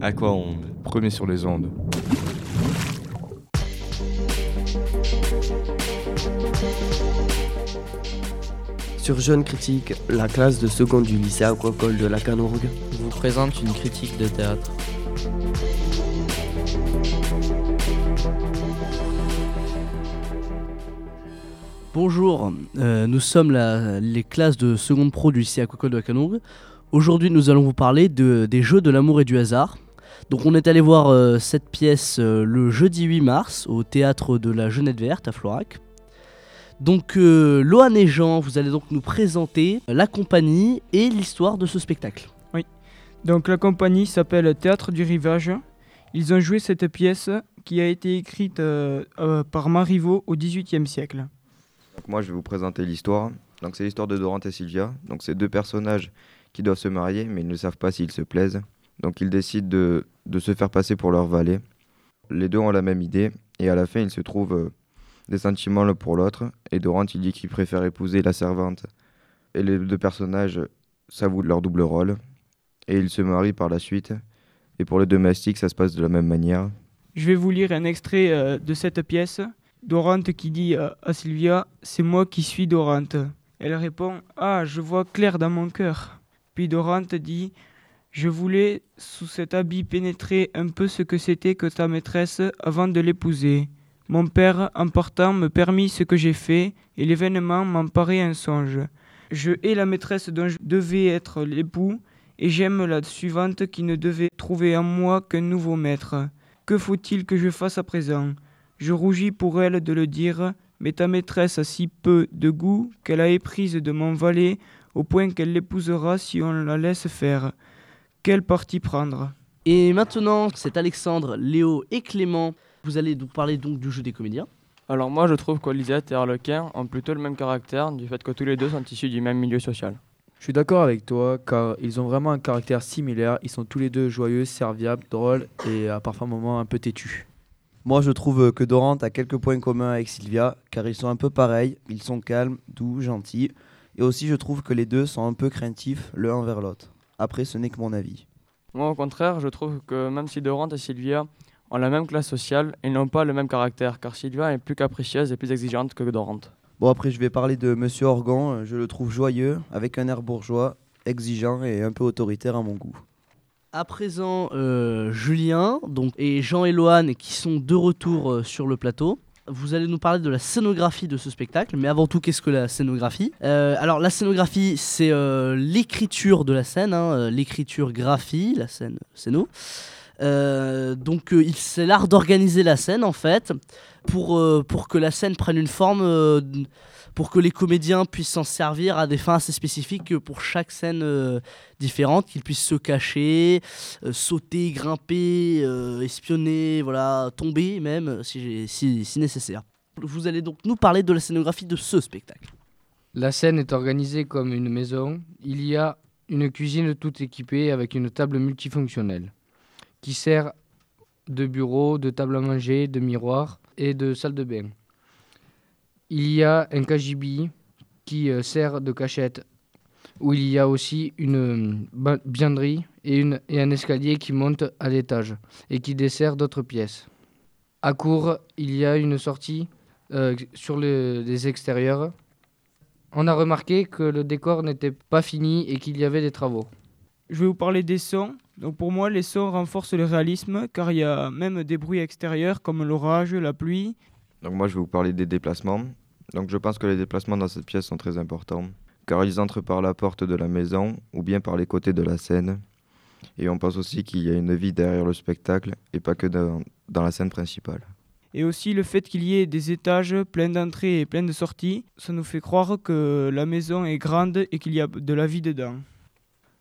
Aquaonde, premier sur les ondes. Sur Jeune Critique, la classe de seconde du lycée aquacole de la Canourgue vous présente une critique de théâtre. Bonjour, euh, nous sommes la- les classes de seconde pro du lycée aquacole de la Canourgue. Aujourd'hui, nous allons vous parler de- des jeux de l'amour et du hasard. Donc, on est allé voir euh, cette pièce euh, le jeudi 8 mars au théâtre de la Jeunette Verte à Florac. Donc, euh, Loan et Jean, vous allez donc nous présenter la compagnie et l'histoire de ce spectacle. Donc la compagnie s'appelle Théâtre du Rivage. Ils ont joué cette pièce qui a été écrite euh, euh, par Marivaux au XVIIIe siècle. Donc moi, je vais vous présenter l'histoire. Donc c'est l'histoire de Dorante et Sylvia. Donc c'est deux personnages qui doivent se marier, mais ils ne savent pas s'ils se plaisent. Donc ils décident de, de se faire passer pour leur valet. Les deux ont la même idée, et à la fin, ils se trouvent euh, des sentiments l'un pour l'autre. Et Dorante, il dit qu'il préfère épouser la servante. Et les deux personnages s'avouent leur double rôle. Et ils se marient par la suite. Et pour les domestiques, ça se passe de la même manière. Je vais vous lire un extrait euh, de cette pièce. Dorante qui dit euh, à Sylvia C'est moi qui suis Dorante. Elle répond Ah, je vois clair dans mon cœur. Puis Dorante dit Je voulais sous cet habit pénétrer un peu ce que c'était que ta maîtresse avant de l'épouser. Mon père, en partant, me permit ce que j'ai fait, et l'événement m'en paraît un songe. Je hais la maîtresse dont je devais être l'époux, et j'aime la suivante qui ne devait trouver en moi qu'un nouveau maître. Que faut-il que je fasse à présent? Je rougis pour elle de le dire, mais ta maîtresse a si peu de goût qu'elle a éprise de mon valet au point qu'elle l'épousera si on la laisse faire. Quel parti prendre? Et maintenant, c'est Alexandre, Léo et Clément. Vous allez nous parler donc du jeu des comédiens. Alors moi je trouve qu'Olisette et Harlequin ont plutôt le même caractère du fait que tous les deux sont issus du même milieu social. Je suis d'accord avec toi car ils ont vraiment un caractère similaire. Ils sont tous les deux joyeux, serviables, drôles et à parfois moments un peu têtus. Moi, je trouve que Dorante a quelques points communs avec Sylvia, car ils sont un peu pareils, ils sont calmes, doux, gentils, et aussi je trouve que les deux sont un peu craintifs l'un envers l'autre. Après, ce n'est que mon avis. Moi au contraire je trouve que même si Dorante et Sylvia ont la même classe sociale, ils n'ont pas le même caractère car Sylvia est plus capricieuse et plus exigeante que Dorante. Bon, après, je vais parler de Monsieur Orgon, je le trouve joyeux, avec un air bourgeois, exigeant et un peu autoritaire à mon goût. À présent, euh, Julien donc, et Jean et Loane qui sont de retour euh, sur le plateau. Vous allez nous parler de la scénographie de ce spectacle, mais avant tout, qu'est-ce que la scénographie Euh, Alors, la scénographie, c'est euh, l'écriture de la scène, hein, euh, l'écriture graphie, la scène scéno. Euh, donc, euh, c'est l'art d'organiser la scène en fait, pour, euh, pour que la scène prenne une forme, euh, pour que les comédiens puissent s'en servir à des fins assez spécifiques pour chaque scène euh, différente, qu'ils puissent se cacher, euh, sauter, grimper, euh, espionner, voilà, tomber même euh, si, si, si nécessaire. Vous allez donc nous parler de la scénographie de ce spectacle. La scène est organisée comme une maison. Il y a une cuisine toute équipée avec une table multifonctionnelle qui sert de bureau, de table à manger, de miroir et de salle de bain. Il y a un cagibi qui euh, sert de cachette où il y a aussi une euh, bianderie et, un escalier qui monte à l'étage et qui dessert d'autres pièces. À court, il y a une sortie euh, sur le- les extérieurs on a remarqué que le décor n'était pas fini et qu'il y avait des travaux. Je vais vous parler des sons. Donc pour moi, les sons renforcent le réalisme car il y a même des bruits extérieurs comme l'orage, la pluie. Donc moi, je vais vous parler des déplacements. Donc je pense que les déplacements dans cette pièce sont très importants, car ils entrent par la porte de la maison ou bien par les côtés de la scène. Et on pense aussi qu'il y a une vie derrière le spectacle et pas que dans, dans la scène principale. Et aussi le fait qu'il y ait des étages pleins d'entrées et pleins de sorties, ça nous fait croire que la maison est grande et qu'il y a de la vie dedans.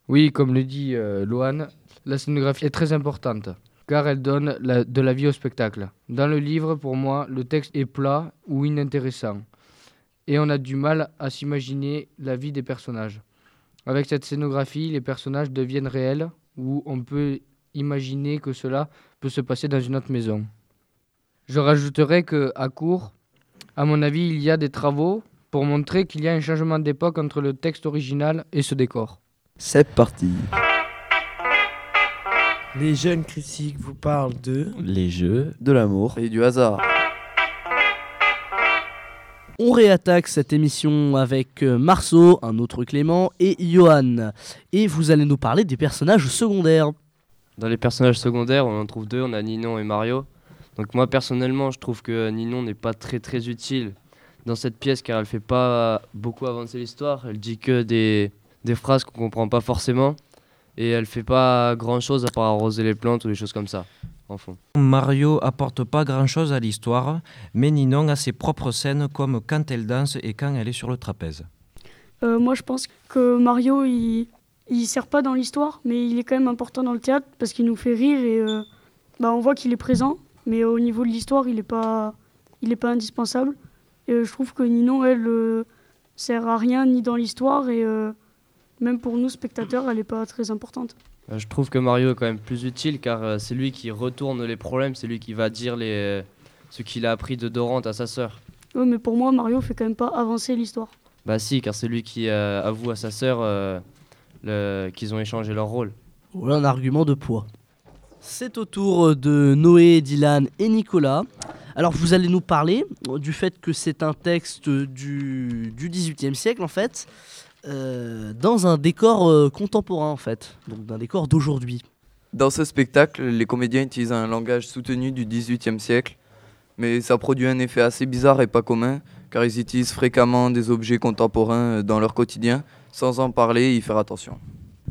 Oui, comme le dit euh, la scénographie est très importante car elle donne de la vie au spectacle. Dans le livre, pour moi, le texte est plat ou inintéressant et on a du mal à s'imaginer la vie des personnages. Avec cette scénographie, les personnages deviennent réels ou on peut imaginer que cela peut se passer dans une autre maison. Je rajouterai que à court, à mon avis, il y a des travaux pour montrer qu'il y a un changement d'époque entre le texte original et ce décor. C'est parti Les jeunes critiques vous parlent de les jeux, de l'amour et du hasard. On réattaque cette émission avec euh, Marceau, un autre Clément et Johan. Et vous allez nous parler des personnages secondaires. Dans les personnages secondaires, on en trouve deux, on a Ninon et Mario. Donc moi personnellement, je trouve que Ninon n'est pas très très utile dans cette pièce car elle fait pas beaucoup avancer l'histoire. Elle dit que des, des phrases qu'on comprend pas forcément et elle fait pas grand chose à part arroser les plantes ou des choses comme ça. En fond. Mario apporte pas grand chose à l'histoire, mais Ninon a ses propres scènes comme quand elle danse et quand elle est sur le trapèze. Euh, moi je pense que Mario il, il sert pas dans l'histoire, mais il est quand même important dans le théâtre parce qu'il nous fait rire et euh, bah, on voit qu'il est présent, mais au niveau de l'histoire il est pas il est pas indispensable. Et euh, je trouve que Ninon elle euh, sert à rien ni dans l'histoire et euh, même pour nous spectateurs elle est pas très importante. Euh, Je trouve que Mario est quand même plus utile car euh, c'est lui qui retourne les problèmes, c'est lui qui va dire les, ce qu'il a appris de Dorante à sa sœur. Ouais, mais pour moi Mario fait quand même pas avancer l'histoire. Bah si, car c'est lui qui euh, avoue à sa sœur euh, le- qu'ils ont échangé leur rôle. Voilà un argument de poids. C'est au tour de Noé, Dylan et Nicolas. Alors vous allez nous parler du fait que c'est un texte du, du 18e siècle en fait, euh, dans un décor euh, contemporain en fait, donc d'un décor d'aujourd'hui. Dans ce spectacle, les comédiens utilisent un langage soutenu du XVIIIe siècle, mais ça produit un effet assez bizarre et pas commun, car ils utilisent fréquemment des objets contemporains euh, dans leur quotidien, sans en parler et y faire attention.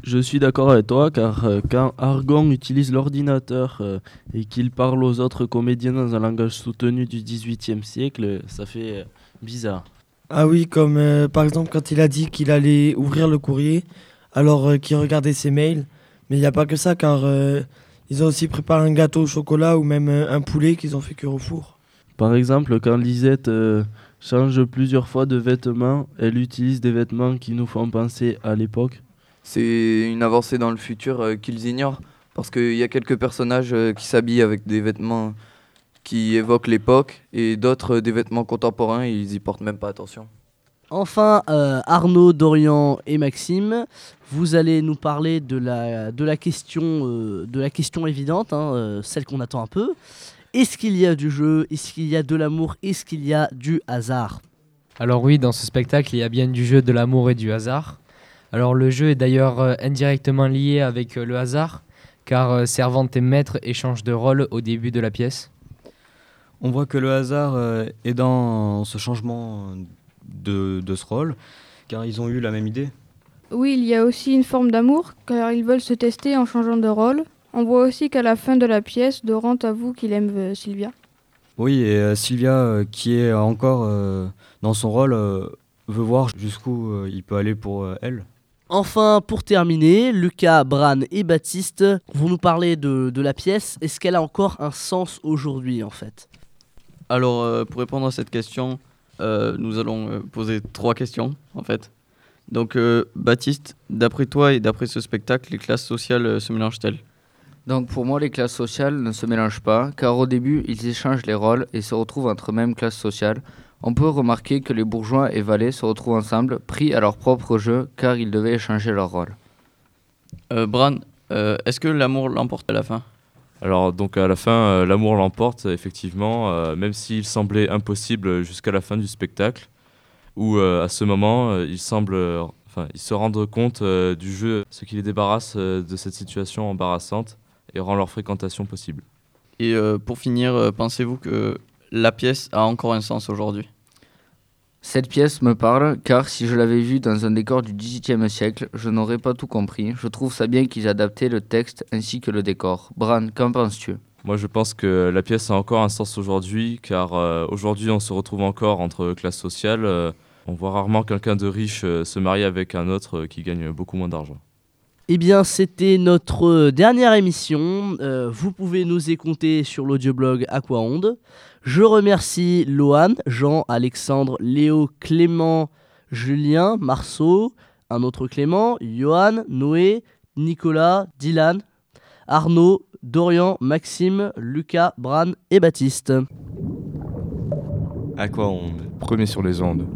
Je suis d'accord avec toi car euh, quand Argon utilise l'ordinateur euh, et qu'il parle aux autres comédiens dans un langage soutenu du XVIIIe siècle, ça fait euh, bizarre. Ah oui, comme euh, par exemple quand il a dit qu'il allait ouvrir le courrier, alors euh, qu'il regardait ses mails. Mais il n'y a pas que ça, car euh, ils ont aussi préparé un gâteau au chocolat ou même euh, un poulet qu'ils ont fait cuire au four. Par exemple, quand Lisette euh, change plusieurs fois de vêtements, elle utilise des vêtements qui nous font penser à l'époque. C'est une avancée dans le futur euh, qu'ils ignorent, parce qu'il y a quelques personnages euh, qui s'habillent avec des vêtements qui évoquent l'époque, et d'autres euh, des vêtements contemporains, ils y portent même pas attention. Enfin, euh, Arnaud, Dorian et Maxime, vous allez nous parler de la, de la, question, euh, de la question évidente, hein, euh, celle qu'on attend un peu. Est-ce qu'il y a du jeu? Est-ce qu'il y a de l'amour? Est-ce qu'il y a du hasard? Alors oui, dans ce spectacle, il y a bien du jeu, de l'amour et du hasard. Alors le jeu est d'ailleurs indirectement lié avec le hasard, car Servante et Maître échangent de rôle au début de la pièce. On voit que le hasard euh, est dans ce changement de, de ce rôle, car ils ont eu la même idée. Oui, il y a aussi une forme d'amour, car ils veulent se tester en changeant de rôle. On voit aussi qu'à la fin de la pièce, Dorante avoue qu'il aime euh, Sylvia. Oui, et euh, Sylvia, euh, qui est encore euh, dans son rôle, euh, veut voir jusqu'où euh, il peut aller pour euh, elle. Enfin, pour terminer, Lucas, Bran et Baptiste vont nous parler de, de la pièce. Est-ce qu'elle a encore un sens aujourd'hui en fait? Alors, euh, pour répondre à cette question, euh, nous allons euh, poser trois questions, en fait. Donc, euh, Baptiste, d'après toi et d'après ce spectacle, les classes sociales se mélangent-elles? Donc pour moi, les classes sociales ne se mélangent pas, car au début, ils échangent les rôles et se retrouvent entre mêmes classes sociales. On peut remarquer que les bourgeois et valets se retrouvent ensemble, pris à leur propre jeu, car ils devaient échanger leurs rôles. Bran, est-ce que l'amour l'emporte à la fin? Alors, donc à la fin, euh, l'amour l'emporte, effectivement, euh, même s'il semblait impossible jusqu'à la fin du spectacle, où euh, à ce moment, euh, enfin, ils se rendent compte du jeu, ce qui les débarrasse de cette situation embarrassante et rend leur fréquentation possible. Et pour finir, pensez-vous que la pièce a encore un sens aujourd'hui? Cette pièce me parle, car si je l'avais vue dans un décor du XVIIIe siècle, je n'aurais pas tout compris. Je trouve ça bien qu'ils aient adapté le texte ainsi que le décor. Bran, qu'en penses-tu? Moi, je pense que la pièce a encore un sens aujourd'hui, car euh, aujourd'hui, on se retrouve encore entre classes sociales. euh, on voit rarement quelqu'un de riche euh, se marier avec un autre euh, qui gagne beaucoup moins d'argent. Eh bien, c'était notre dernière émission. Euh, vous pouvez nous écouter sur l'audioblog Aquaonde. Je remercie Lohan, Jean, Alexandre, Léo, Clément, Julien, Marceau, un autre Clément, Johan, Noé, Nicolas, Dylan, Arnaud, Dorian, Maxime, Lucas, Bran et Baptiste. Aquaonde. Premier sur les ondes.